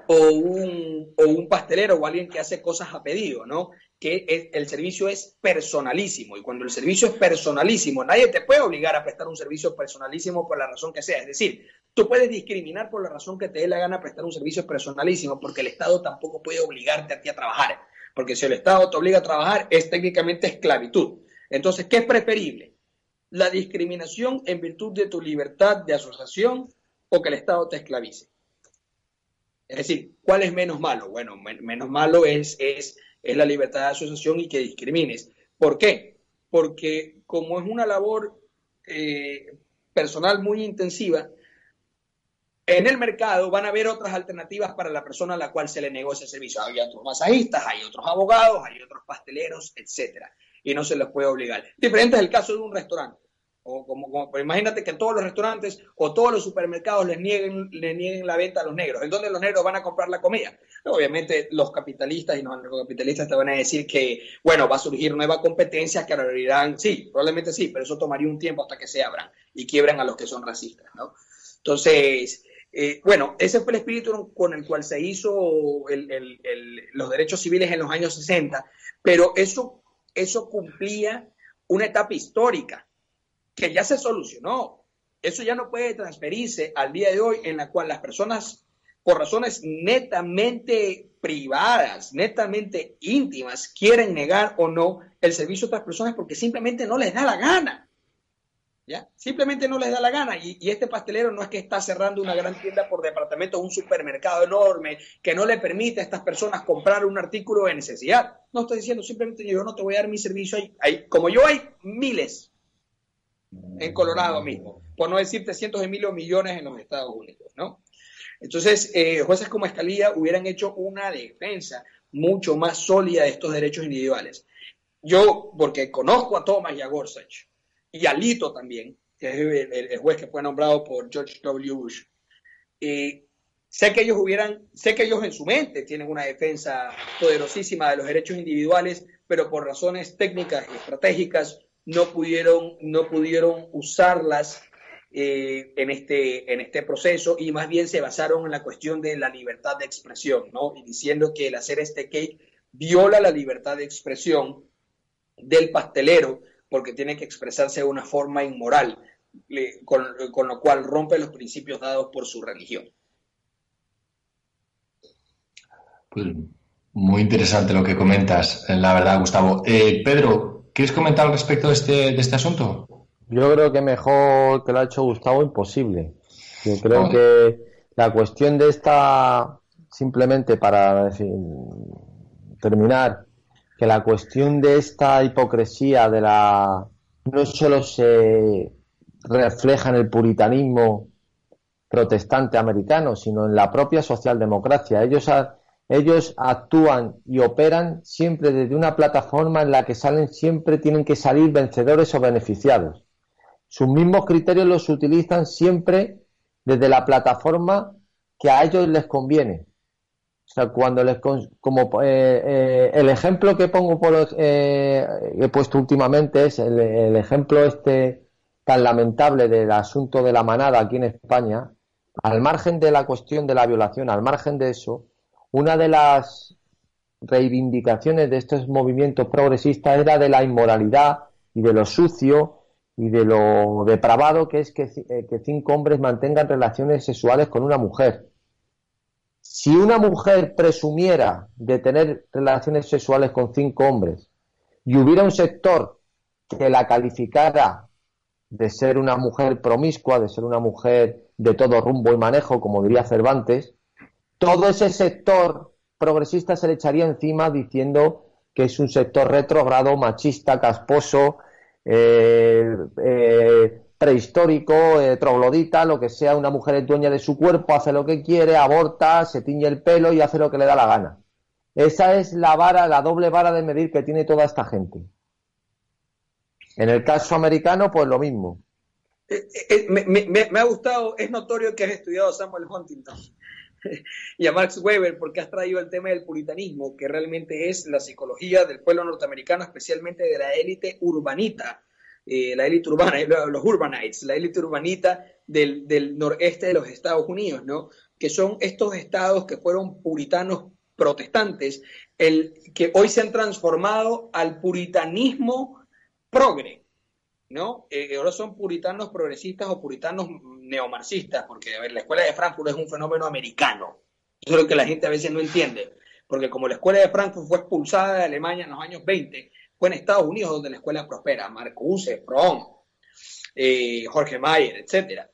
o un, o un pastelero o alguien que hace cosas a pedido, ¿no? Que el servicio es personalísimo y cuando el servicio es personalísimo, nadie te puede obligar a prestar un servicio personalísimo por la razón que sea. Es decir, tú puedes discriminar por la razón que te dé la gana prestar un servicio personalísimo porque el Estado tampoco puede obligarte a ti a trabajar. Porque si el Estado te obliga a trabajar es técnicamente esclavitud. Entonces, ¿qué es preferible? ¿La discriminación en virtud de tu libertad de asociación o que el Estado te esclavice? Es decir, ¿cuál es menos malo? Bueno, menos malo es, es es la libertad de asociación y que discrimines. ¿Por qué? Porque como es una labor eh, personal muy intensiva, en el mercado van a haber otras alternativas para la persona a la cual se le negocia el servicio. Hay otros masajistas, hay otros abogados, hay otros pasteleros, etcétera. Y no se les puede obligar. Diferente es el caso de un restaurante. O como, pues imagínate que todos los restaurantes o todos los supermercados les nieguen, les nieguen la venta a los negros. ¿En dónde los negros van a comprar la comida? Obviamente los capitalistas y los anarcocapitalistas te van a decir que, bueno, va a surgir nueva competencia que abrirán, sí, probablemente sí, pero eso tomaría un tiempo hasta que se abran y quiebran a los que son racistas, ¿no? Entonces, eh, bueno, ese fue el espíritu con el cual se hizo los derechos civiles en los años 60, pero eso, eso cumplía una etapa histórica que ya se solucionó. Eso ya no puede transferirse al día de hoy en la cual las personas, por razones netamente privadas, netamente íntimas, quieren negar o no el servicio a otras personas porque simplemente no les da la gana. ¿Ya? Simplemente no les da la gana. Y, este pastelero no es que está cerrando una gran tienda por departamento un supermercado enorme que no le permite a estas personas comprar un artículo de necesidad. No estoy diciendo simplemente yo no te voy a dar mi servicio. como yo hay miles en Colorado mismo, por no decirte cientos de miles o millones en los Estados Unidos, ¿no? Entonces, eh, jueces como Escalía hubieran hecho una defensa mucho más sólida de estos derechos individuales. Yo, porque conozco a Thomas y a Gorsuch, y a Lito también, que es el, juez que fue nombrado por George W. Bush, eh, sé que ellos hubieran, sé que ellos en su mente tienen una defensa poderosísima de los derechos individuales, pero por razones técnicas y estratégicas no pudieron, no pudieron usarlas eh, en, este, en este proceso y más bien se basaron en la cuestión de la libertad de expresión, ¿no? Y diciendo que el hacer este cake viola la libertad de expresión del pastelero porque tiene que expresarse de una forma inmoral, con, con, lo cual rompe los principios dados por su religión. Pues muy interesante lo que comentas, la verdad, Gustavo. Eh, Pedro, ¿Quieres comentar al respecto de este, de este asunto? Yo creo que mejor que lo ha hecho Gustavo imposible. Yo creo que la cuestión de esta, simplemente para terminar, que la cuestión de esta hipocresía de la no solo se refleja en el puritanismo protestante americano, sino en la propia socialdemocracia. Ellos ellos actúan y operan siempre desde una plataforma en la que salen siempre tienen que salir vencedores o beneficiados. Sus mismos criterios los utilizan siempre desde la plataforma que a ellos les conviene. O sea, cuando les como eh, eh, el ejemplo que pongo por eh, he puesto últimamente es el, el ejemplo este tan lamentable del asunto de la manada aquí en España, al margen de la cuestión de la violación, al margen de eso, una de las reivindicaciones de estos movimientos progresistas era de la inmoralidad y de lo sucio y de lo depravado que es que, eh, que cinco hombres mantengan relaciones sexuales con una mujer. Si una mujer presumiera de tener relaciones sexuales con cinco hombres y hubiera un sector que la calificara de ser una mujer promiscua, de ser una mujer de todo rumbo y manejo, como diría Cervantes, todo ese sector progresista se le echaría encima diciendo que es un sector retrogrado, machista, casposo, prehistórico, eh, troglodita, lo que sea, una mujer es dueña de su cuerpo, hace lo que quiere, aborta, se tiñe el pelo y hace lo que le da la gana. Esa es la vara, la doble vara de medir que tiene toda esta gente. En el caso americano, pues lo mismo. Eh, eh, me, ha gustado, es notorio que has estudiado Samuel Huntington [LAUGHS] y a Max Weber porque has traído el tema del puritanismo, que realmente es la psicología del pueblo norteamericano, especialmente de la élite urbanita, eh, la élite urbana, los urbanites, la élite urbanita del, del, noreste de los Estados Unidos, ¿no? Que son estos estados que fueron puritanos protestantes, el, que hoy se han transformado al puritanismo progre, ¿no? Eh, ahora son puritanos progresistas o puritanos neomarxistas, porque a ver, la escuela de Frankfurt es un fenómeno americano. Eso es lo que la gente a veces no entiende, porque como la escuela de Frankfurt fue expulsada de Alemania en los años 20, fue en Estados Unidos donde la escuela prospera, Marcuse, Prom, eh, Jorge Mayer, etcétera.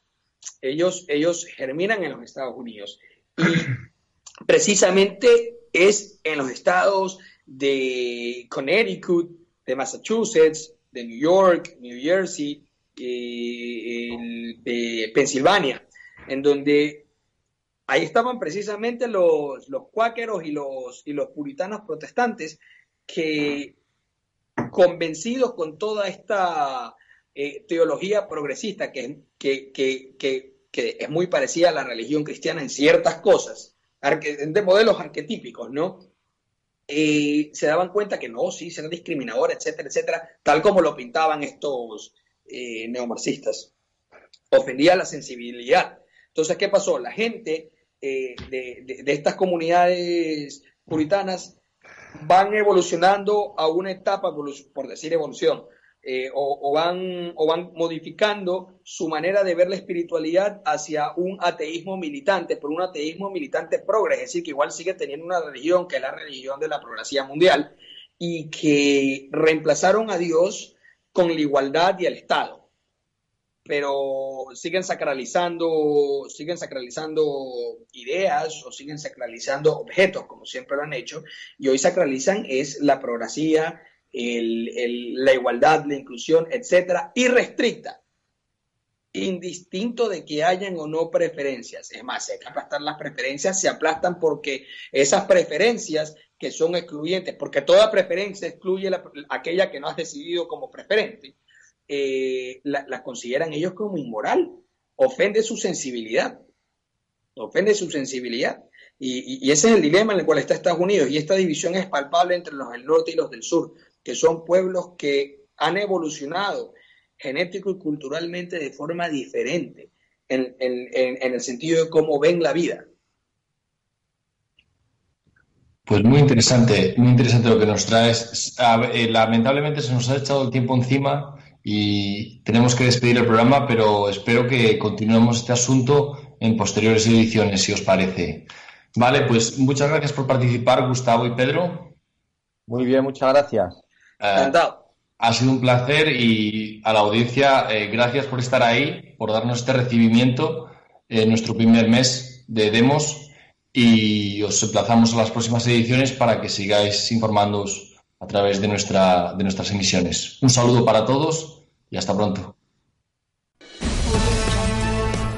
Ellos, ellos germinan en los Estados Unidos. Y [CLEARS THROAT] precisamente es en los estados de Connecticut, de Massachusetts, de New York, New Jersey, eh, de Pensilvania, en donde ahí estaban precisamente los, los cuáqueros y los, y los puritanos protestantes que convencidos con toda esta eh, teología progresista que, que, que, que, es muy parecida a la religión cristiana en ciertas cosas, de modelos arquetípicos, ¿no? Eh, se daban cuenta que no, sí, será discriminador, etcétera, etcétera, tal como lo pintaban estos eh, neomarxistas. Ofendía la sensibilidad. Entonces, ¿qué pasó? La gente eh, de, estas comunidades puritanas van evolucionando a una etapa, por decir evolución, eh, o, van, o van modificando su manera de ver la espiritualidad hacia un ateísmo militante, pero un ateísmo militante progres, es decir, que igual sigue teniendo una religión que es la religión de la progresía mundial, y que reemplazaron a Dios con la igualdad y el Estado. Pero siguen sacralizando, siguen sacralizando ideas o siguen sacralizando objetos, como siempre lo han hecho, y hoy sacralizan es la progresía, la igualdad, la inclusión, etcétera, irrestricta, indistinto de que hayan o no preferencias. Es más, si hay que aplastar las preferencias, se aplastan porque esas preferencias que son excluyentes, porque toda preferencia excluye aquella que no has decidido como preferente, eh, la, consideran ellos como inmoral, ofende su sensibilidad, ofende su sensibilidad. Y, y, ese es el dilema en el cual está Estados Unidos, y esta división es palpable entre los del norte y los del sur que son pueblos que han evolucionado genético y culturalmente de forma diferente en, el sentido de cómo ven la vida. Pues muy interesante, muy interesante lo que nos traes. Eh, lamentablemente se nos ha echado el tiempo encima y tenemos que despedir el programa, pero espero que continuemos este asunto en posteriores ediciones, si os parece. Vale, pues muchas gracias por participar, Gustavo y Pedro. Muy bien, muchas gracias. Ha sido un placer y a la audiencia, eh, gracias por estar ahí, por darnos este recibimiento en nuestro primer mes de demos y os emplazamos a las próximas ediciones para que sigáis informándoos a través de, nuestra, de nuestras emisiones. Un saludo para todos y hasta pronto.